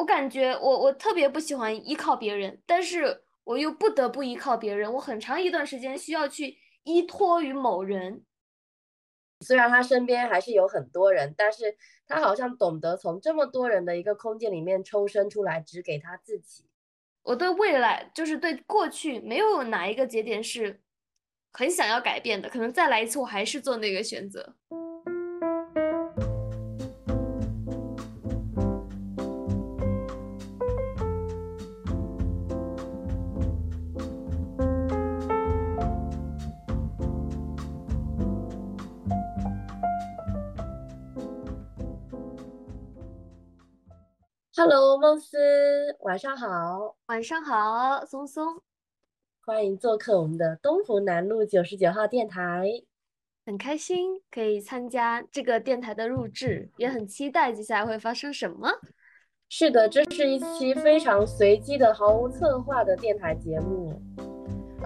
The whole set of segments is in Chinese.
我感觉我我特别不喜欢依靠别人，但是我又不得不依靠别人，我很长一段时间需要去依托于某人。虽然他身边还是有很多人，但是他好像懂得从这么多人的一个空间里面抽身出来，只给他自己。我对未来，就是对过去，没有哪一个节点是很想要改变的。可能再来一次，我还是做那个选择。Hello，梦思，晚上好。晚上好，松松，欢迎做客我们的东湖南路九十九号电台。很开心可以参加这个电台的录制，也很期待接下来会发生什么。是的，这是一期非常随机的、毫无策划的电台节目。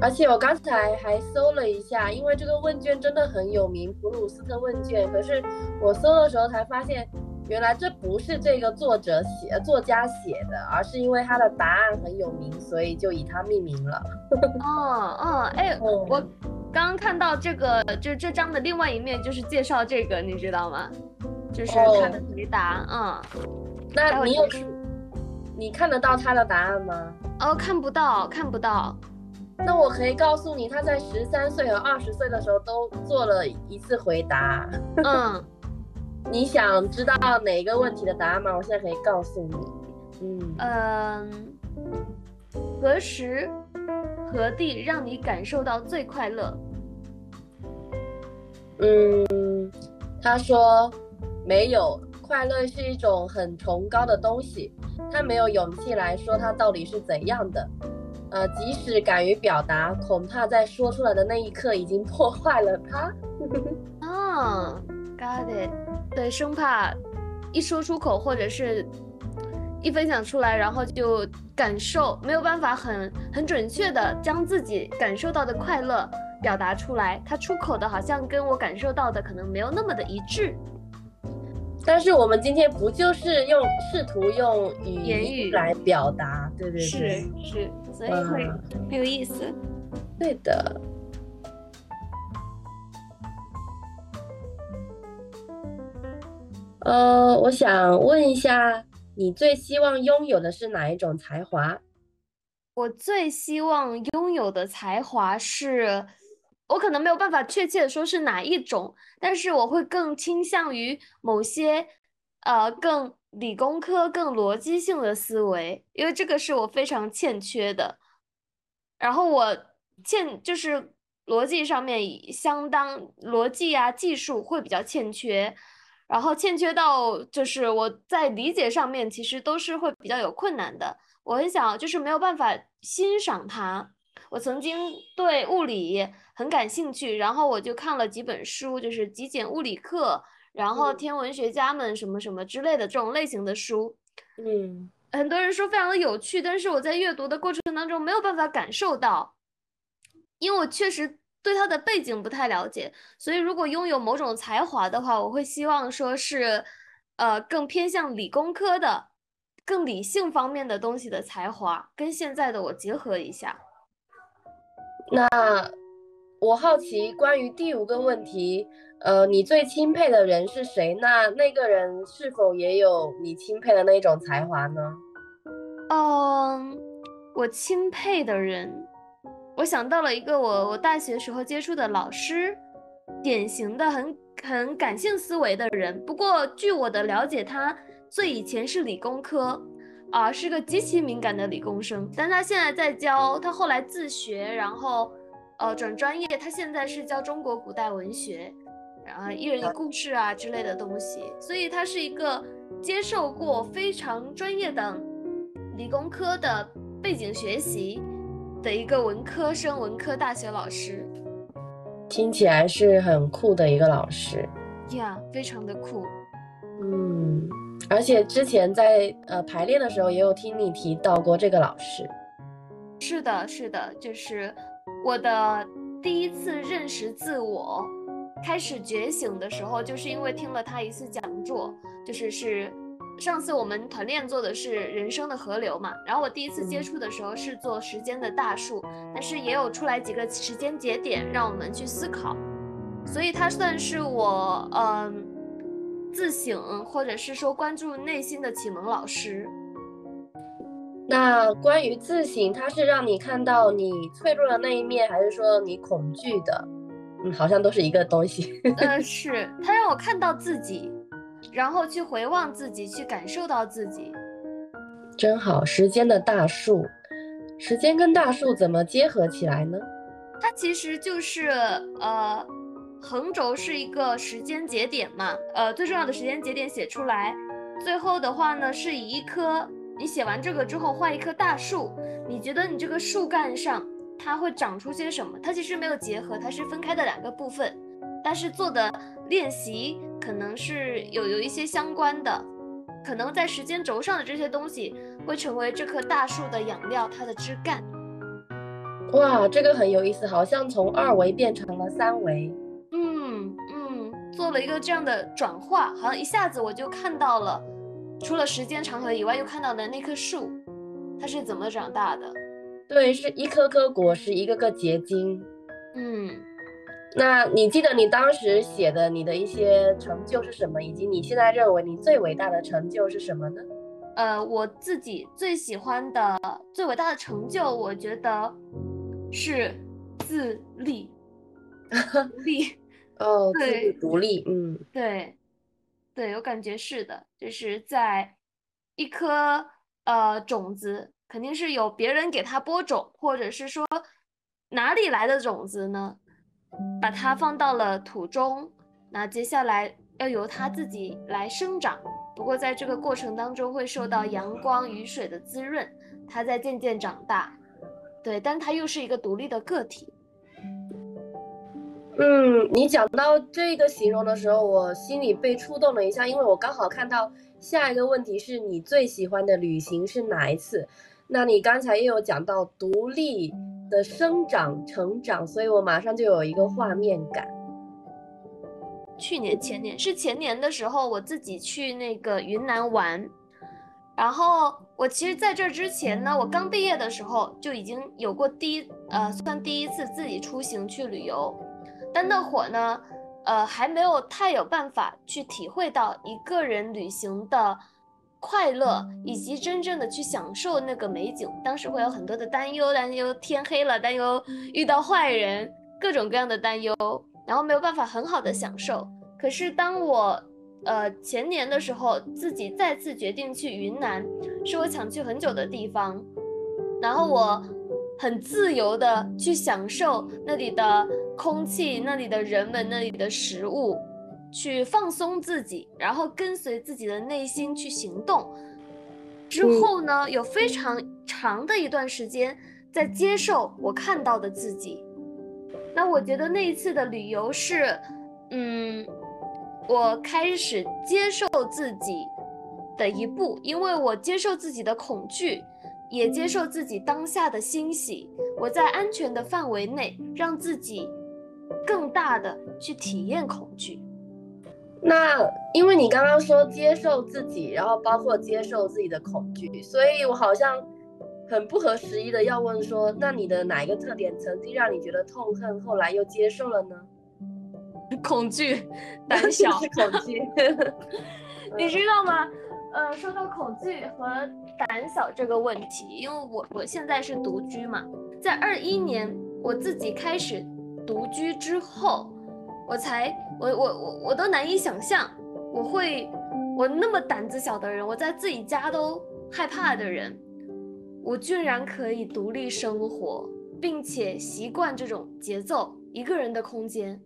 而且我刚才还搜了一下，因为这个问卷真的很有名，普鲁斯特问卷。可是我搜的时候才发现。原来这不是这个作者写、作家写的，而是因为他的答案很有名，所以就以他命名了。哦哦，哎，我刚刚看到这个，就这张的另外一面就是介绍这个，你知道吗？就是他的回答，嗯。那你有你看得到他的答案吗？哦，看不到，看不到。那我可以告诉你，他在十三岁和二十岁的时候都做了一次回答。嗯。你想知道哪一个问题的答案吗？我现在可以告诉你。嗯嗯，何时何地让你感受到最快乐？嗯，他说没有，快乐是一种很崇高的东西，他没有勇气来说它到底是怎样的。呃，即使敢于表达，恐怕在说出来的那一刻已经破坏了它。啊，got it。对，生怕一说出口，或者是一分享出来，然后就感受没有办法很很准确的将自己感受到的快乐表达出来，他出口的好像跟我感受到的可能没有那么的一致。但是我们今天不就是用试图用语言语来表达，对对对，是是，所以会很有意思。对的。呃，我想问一下，你最希望拥有的是哪一种才华？我最希望拥有的才华是，我可能没有办法确切的说是哪一种，但是我会更倾向于某些，呃，更理工科、更逻辑性的思维，因为这个是我非常欠缺的。然后我欠就是逻辑上面相当逻辑啊，技术会比较欠缺。然后欠缺到就是我在理解上面其实都是会比较有困难的。我很想就是没有办法欣赏它。我曾经对物理很感兴趣，然后我就看了几本书，就是极简物理课，然后天文学家们什么什么之类的这种类型的书。嗯，很多人说非常的有趣，但是我在阅读的过程当中没有办法感受到，因为我确实。对他的背景不太了解，所以如果拥有某种才华的话，我会希望说是，呃，更偏向理工科的、更理性方面的东西的才华，跟现在的我结合一下。那我好奇，关于第五个问题，呃，你最钦佩的人是谁？那那个人是否也有你钦佩的那种才华呢？嗯，我钦佩的人。我想到了一个我我大学时候接触的老师，典型的很很感性思维的人。不过据我的了解，他最以前是理工科，啊，是个极其敏感的理工生。但他现在在教，他后来自学，然后呃转专业，他现在是教中国古代文学，然后一人一故事啊之类的东西。所以他是一个接受过非常专业的理工科的背景学习。的一个文科生，文科大学老师，听起来是很酷的一个老师，呀，非常的酷，嗯，而且之前在呃排练的时候也有听你提到过这个老师，是的，是的，就是我的第一次认识自我，开始觉醒的时候，就是因为听了他一次讲座，就是是上次我们团练做的是人生的河流嘛，然后我第一次接触的时候是做时间的大树，但是也有出来几个时间节点让我们去思考，所以它算是我嗯自省或者是说关注内心的启蒙老师。那关于自省，它是让你看到你脆弱的那一面，还是说你恐惧的？嗯，好像都是一个东西。嗯，是它让我看到自己，然后去回望自己，去感受到自己。真好，时间的大树，时间跟大树怎么结合起来呢？它其实就是呃，横轴是一个时间节点嘛，呃，最重要的时间节点写出来，最后的话呢，是以一棵。你写完这个之后，画一棵大树，你觉得你这个树干上它会长出些什么？它其实没有结合，它是分开的两个部分，但是做的练习可能是有有一些相关的，可能在时间轴上的这些东西会成为这棵大树的养料，它的枝干。哇，这个很有意思，好像从二维变成了三维。嗯嗯，做了一个这样的转化，好像一下子我就看到了。除了时间长河以外，又看到的那棵树，它是怎么长大的？对，是一颗颗果实，一个个结晶。嗯，那你记得你当时写的你的一些成就是什么，以及你现在认为你最伟大的成就是什么呢？呃，我自己最喜欢的最伟大的成就，我觉得是自立。独立哦，自立独立，嗯，对。对我感觉是的，就是在一颗呃种子，肯定是有别人给它播种，或者是说哪里来的种子呢？把它放到了土中，那接下来要由它自己来生长。不过在这个过程当中会受到阳光、雨水的滋润，它在渐渐长大。对，但它又是一个独立的个体。嗯，你讲到这个形容的时候，我心里被触动了一下，因为我刚好看到下一个问题是你最喜欢的旅行是哪一次？那你刚才也有讲到独立的生长成长，所以我马上就有一个画面感。去年前年是前年的时候，我自己去那个云南玩，然后我其实在这之前呢，我刚毕业的时候就已经有过第一呃算第一次自己出行去旅游。但那会儿呢，呃，还没有太有办法去体会到一个人旅行的快乐，以及真正的去享受那个美景。当时会有很多的担忧，担忧天黑了，担忧遇到坏人，各种各样的担忧，然后没有办法很好的享受。可是当我，呃，前年的时候，自己再次决定去云南，是我想去很久的地方，然后我很自由的去享受那里的。空气那里的人们，那里的食物，去放松自己，然后跟随自己的内心去行动。之后呢，有非常长的一段时间在接受我看到的自己。那我觉得那一次的旅游是，嗯，我开始接受自己的一步，因为我接受自己的恐惧。也接受自己当下的欣喜。我在安全的范围内，让自己。更大的去体验恐惧。那因为你刚刚说接受自己，然后包括接受自己的恐惧，所以我好像很不合时宜的要问说，那你的哪一个特点曾经让你觉得痛恨，后来又接受了呢？恐惧，胆小，恐惧。你知道吗？呃，说到恐惧和胆小这个问题，因为我我现在是独居嘛，在二一年我自己开始。独居之后，我才我我我我都难以想象，我会我那么胆子小的人，我在自己家都害怕的人，我居然可以独立生活，并且习惯这种节奏，一个人的空间。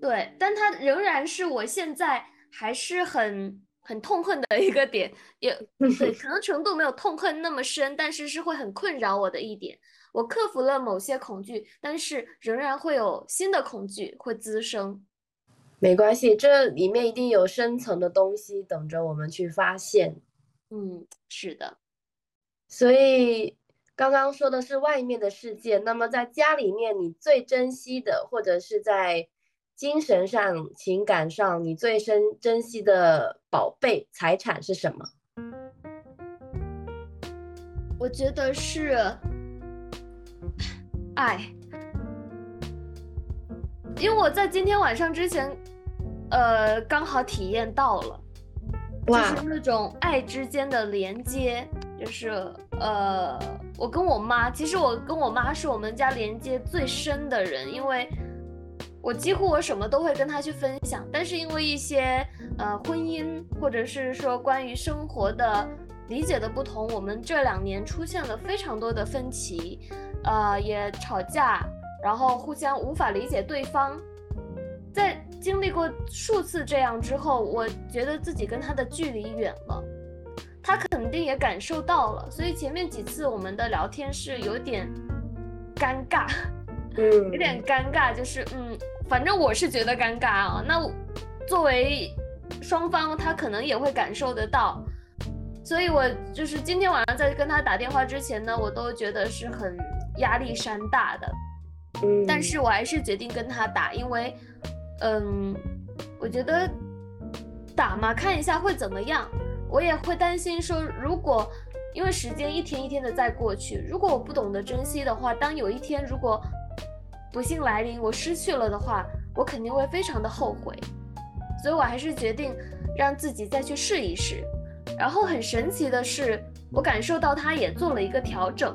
对，但它仍然是我现在还是很很痛恨的一个点，也 对，可能程度没有痛恨那么深，但是是会很困扰我的一点。我克服了某些恐惧，但是仍然会有新的恐惧会滋生。没关系，这里面一定有深层的东西等着我们去发现。嗯，是的。所以刚刚说的是外面的世界，那么在家里面，你最珍惜的，或者是在精神上、情感上，你最深珍惜的宝贝财产是什么？我觉得是爱，因为我在今天晚上之前，呃，刚好体验到了，就是那种爱之间的连接，就是呃，我跟我妈，其实我跟我妈是我们家连接最深的人，因为我几乎我什么都会跟他去分享，但是因为一些呃婚姻或者是说关于生活的。理解的不同，我们这两年出现了非常多的分歧，呃，也吵架，然后互相无法理解对方。在经历过数次这样之后，我觉得自己跟他的距离远了，他肯定也感受到了，所以前面几次我们的聊天是有点尴尬，嗯，有点尴尬，就是嗯，反正我是觉得尴尬啊。那作为双方，他可能也会感受得到。所以，我就是今天晚上在跟他打电话之前呢，我都觉得是很压力山大的。嗯，但是我还是决定跟他打，因为，嗯，我觉得打嘛，看一下会怎么样。我也会担心说，如果因为时间一天一天的在过去，如果我不懂得珍惜的话，当有一天如果不幸来临，我失去了的话，我肯定会非常的后悔。所以我还是决定让自己再去试一试。然后很神奇的是，我感受到他也做了一个调整。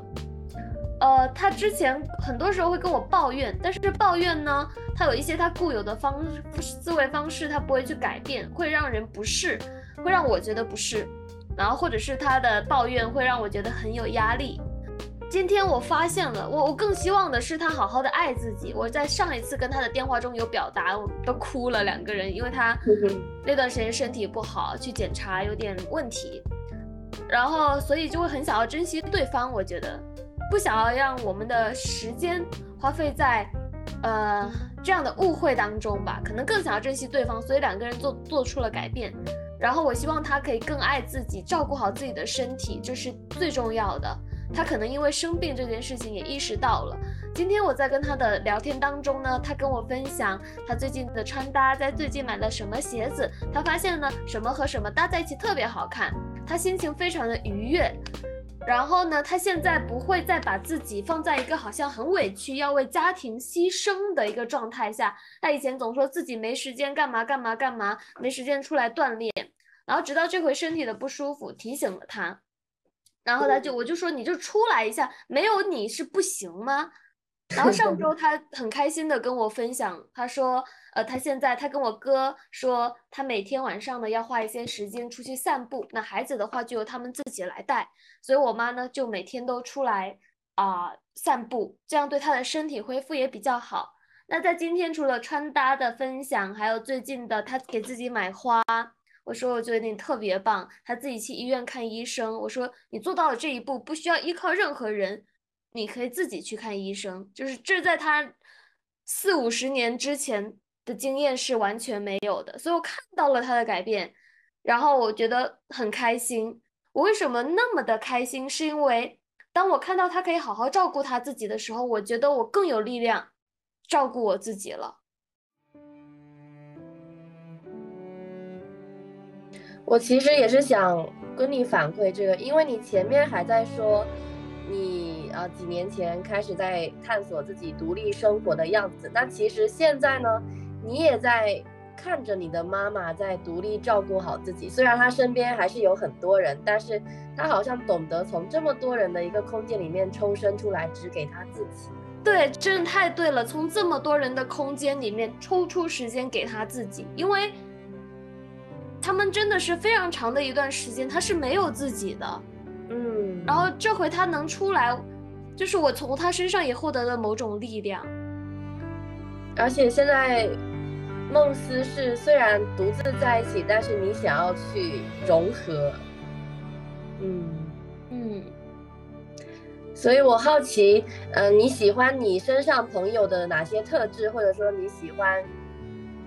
呃，他之前很多时候会跟我抱怨，但是抱怨呢，他有一些他固有的方思维方式，他不会去改变，会让人不适，会让我觉得不适。然后或者是他的抱怨会让我觉得很有压力。今天我发现了，我我更希望的是他好好的爱自己。我在上一次跟他的电话中有表达，我都哭了两个人，因为他 那段时间身体不好，去检查有点问题，然后所以就会很想要珍惜对方。我觉得不想要让我们的时间花费在呃这样的误会当中吧，可能更想要珍惜对方，所以两个人做做出了改变。然后我希望他可以更爱自己，照顾好自己的身体，这是最重要的。他可能因为生病这件事情也意识到了。今天我在跟他的聊天当中呢，他跟我分享他最近的穿搭，在最近买了什么鞋子，他发现呢什么和什么搭在一起特别好看，他心情非常的愉悦。然后呢，他现在不会再把自己放在一个好像很委屈要为家庭牺牲的一个状态下。他以前总说自己没时间干嘛干嘛干嘛，没时间出来锻炼，然后直到这回身体的不舒服提醒了他。然后他就我就说你就出来一下，没有你是不行吗？然后 上周他很开心的跟我分享，他说，呃，他现在他跟我哥说，他每天晚上呢要花一些时间出去散步，那孩子的话就由他们自己来带，所以我妈呢就每天都出来啊散步，这样对他的身体恢复也比较好。那在今天除了穿搭的分享，还有最近的他给自己买花。我说我觉得你特别棒，他自己去医院看医生。我说你做到了这一步，不需要依靠任何人，你可以自己去看医生。就是这在他四五十年之前的经验是完全没有的，所以我看到了他的改变，然后我觉得很开心。我为什么那么的开心？是因为当我看到他可以好好照顾他自己的时候，我觉得我更有力量照顾我自己了。我其实也是想跟你反馈这个，因为你前面还在说，你啊几年前开始在探索自己独立生活的样子，那其实现在呢，你也在看着你的妈妈在独立照顾好自己。虽然她身边还是有很多人，但是她好像懂得从这么多人的一个空间里面抽身出来，只给她自己。对，真的太对了，从这么多人的空间里面抽出时间给她自己，因为。他们真的是非常长的一段时间，他是没有自己的，嗯，然后这回他能出来，就是我从他身上也获得了某种力量。而且现在，梦思是虽然独自在一起，但是你想要去融合，嗯嗯，所以我好奇，嗯，你喜欢你身上朋友的哪些特质，或者说你喜欢？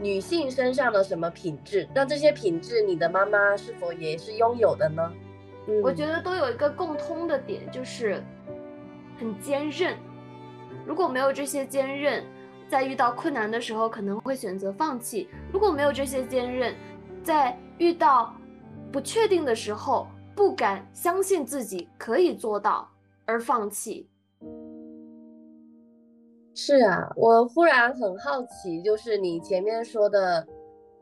女性身上的什么品质？那这些品质，你的妈妈是否也是拥有的呢？我觉得都有一个共通的点，就是很坚韧。如果没有这些坚韧，在遇到困难的时候可能会选择放弃。如果没有这些坚韧，在遇到不确定的时候不敢相信自己可以做到而放弃。是啊，我忽然很好奇，就是你前面说的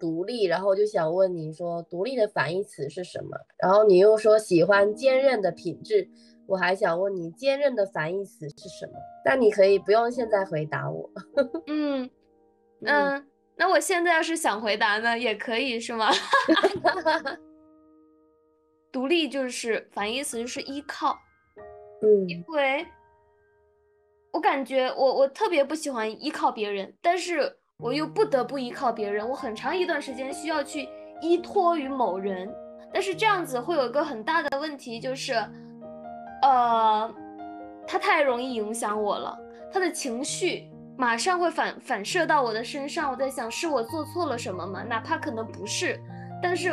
独立，然后就想问你说独立的反义词是什么？然后你又说喜欢坚韧的品质，我还想问你坚韧的反义词是什么？但你可以不用现在回答我。嗯嗯，那我现在要是想回答呢，也可以是吗？独立就是反义词就是依靠，嗯，因为。我感觉我我特别不喜欢依靠别人，但是我又不得不依靠别人。我很长一段时间需要去依托于某人，但是这样子会有一个很大的问题，就是，呃，他太容易影响我了，他的情绪马上会反反射到我的身上。我在想，是我做错了什么吗？哪怕可能不是，但是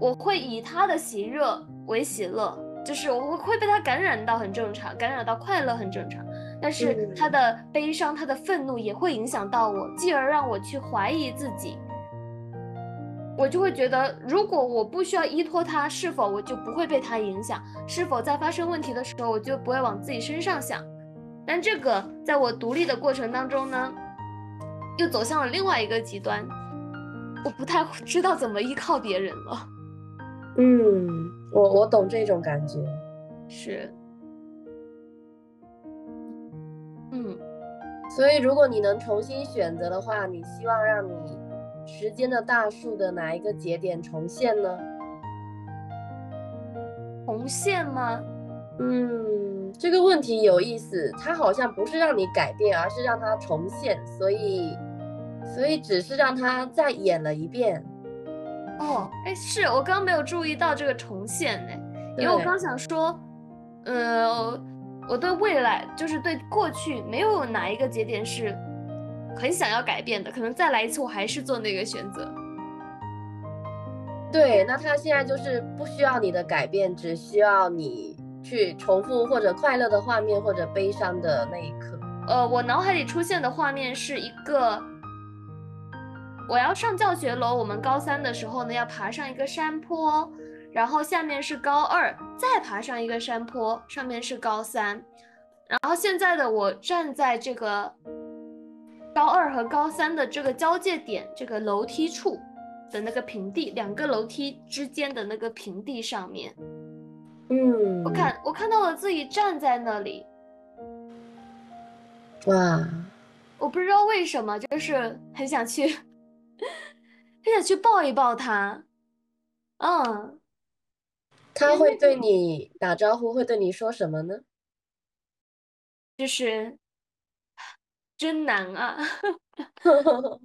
我会以他的喜悦为喜乐，就是我会会被他感染到，很正常，感染到快乐很正常。但是他的悲伤，他的愤怒也会影响到我，继而让我去怀疑自己。我就会觉得，如果我不需要依托他，是否我就不会被他影响？是否在发生问题的时候，我就不会往自己身上想？但这个在我独立的过程当中呢，又走向了另外一个极端，我不太知道怎么依靠别人了。嗯，我我懂这种感觉，是。所以如果你能重新选择的话，你希望让你时间的大树的哪一个节点重现呢？重现吗？嗯，这个问题有意思，它好像不是让你改变，而是让它重现，所以，所以只是让它再演了一遍。哦，哎，是我刚刚没有注意到这个重现呢，因为我刚想说，呃。我对未来，就是对过去，没有哪一个节点是很想要改变的。可能再来一次，我还是做那个选择。对，那他现在就是不需要你的改变，只需要你去重复或者快乐的画面，或者悲伤的那一刻。呃，我脑海里出现的画面是一个，我要上教学楼。我们高三的时候呢，要爬上一个山坡。然后下面是高二，再爬上一个山坡，上面是高三。然后现在的我站在这个高二和高三的这个交界点，这个楼梯处的那个平地，两个楼梯之间的那个平地上面。嗯，我看我看到了自己站在那里。哇，我不知道为什么，就是很想去，很想去抱一抱他。嗯。他会对你打招呼，会对你说什么呢？就是真难啊，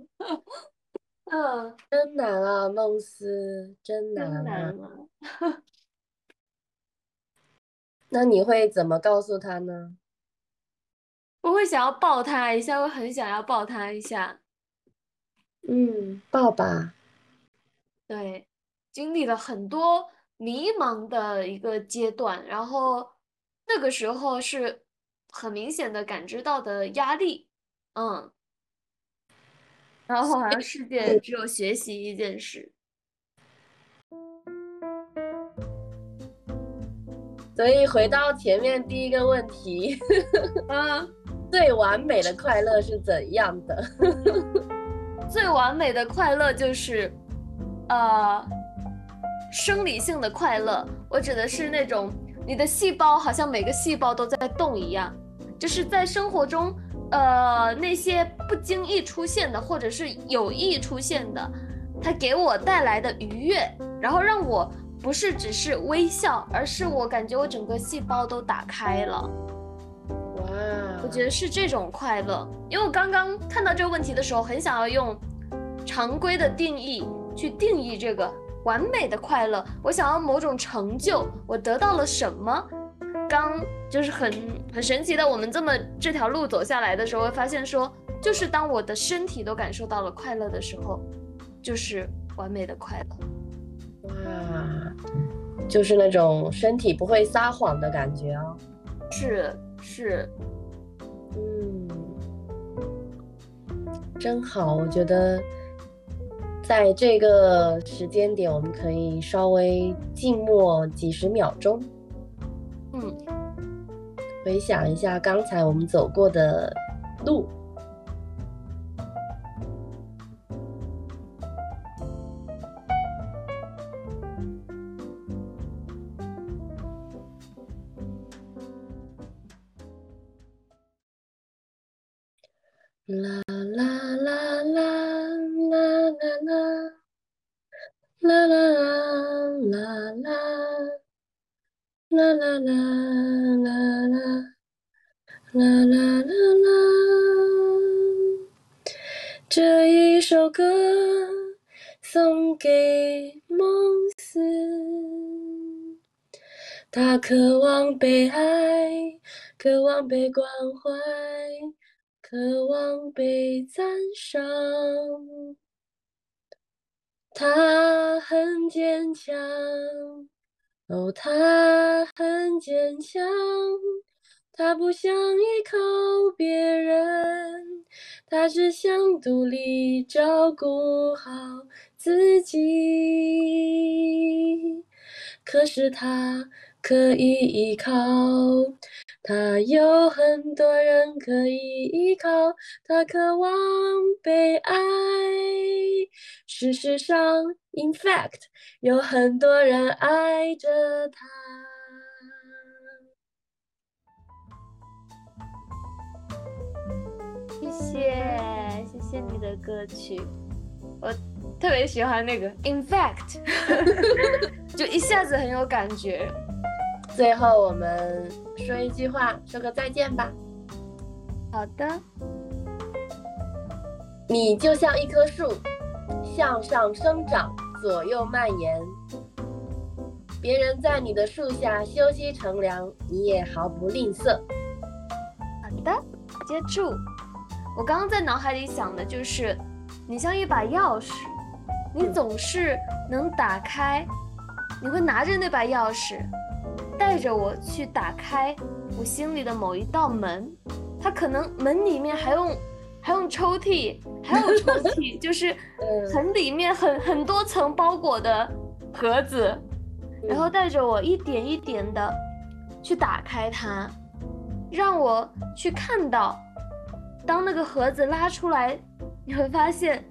嗯，真难啊，梦思，真难啊。那你会怎么告诉他呢？我会想要抱他一下，我很想要抱他一下。嗯，抱吧。对，经历了很多。迷茫的一个阶段，然后那个时候是很明显的感知到的压力，嗯，然后好像世界只有学习一件事，所以回到前面第一个问题，嗯，最完美的快乐是怎样的？最完美的快乐就是，呃。生理性的快乐，我指的是那种你的细胞好像每个细胞都在动一样，就是在生活中，呃，那些不经意出现的或者是有意出现的，它给我带来的愉悦，然后让我不是只是微笑，而是我感觉我整个细胞都打开了。哇，我觉得是这种快乐，因为我刚刚看到这个问题的时候，很想要用常规的定义去定义这个。完美的快乐，我想要某种成就，我得到了什么？刚就是很很神奇的，我们这么这条路走下来的时候，会发现说，就是当我的身体都感受到了快乐的时候，就是完美的快乐。哇，就是那种身体不会撒谎的感觉哦。是是，嗯，真好，我觉得在这个时间点，我们可以稍微静默几十秒钟，嗯，回想一下刚才我们走过的路。啦啦啦啦啦啦啦啦啦啦啦啦啦啦，这一首歌送给梦思，他渴望被爱，渴望被关怀。渴望被赞赏，他很坚强，哦，他很坚强，他不想依靠别人，他只想独立照顾好自己。可是他可以依靠。他有很多人可以依靠，他渴望被爱。事实上，in fact，有很多人爱着他。谢谢，谢谢你的歌曲，我特别喜欢那个 in fact，就一下子很有感觉。最后，我们说一句话，说个再见吧。好的。你就像一棵树，向上生长，左右蔓延。别人在你的树下休息乘凉，你也毫不吝啬。好的，接住。我刚刚在脑海里想的就是，你像一把钥匙，你总是能打开，你会拿着那把钥匙。带着我去打开我心里的某一道门，它可能门里面还用还用抽屉，还有抽屉，就是很里面很很多层包裹的盒子，然后带着我一点一点的去打开它，让我去看到，当那个盒子拉出来，你会发现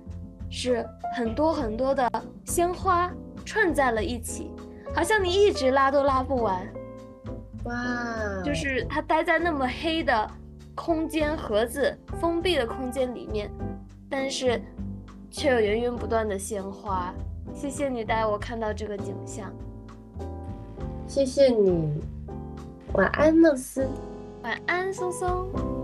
是很多很多的鲜花串在了一起。好像你一直拉都拉不完，哇！就是他待在那么黑的空间盒子封闭的空间里面，但是却有源源不断的鲜花。谢谢你带我看到这个景象，谢谢你。晚安，乐思。晚安，松松。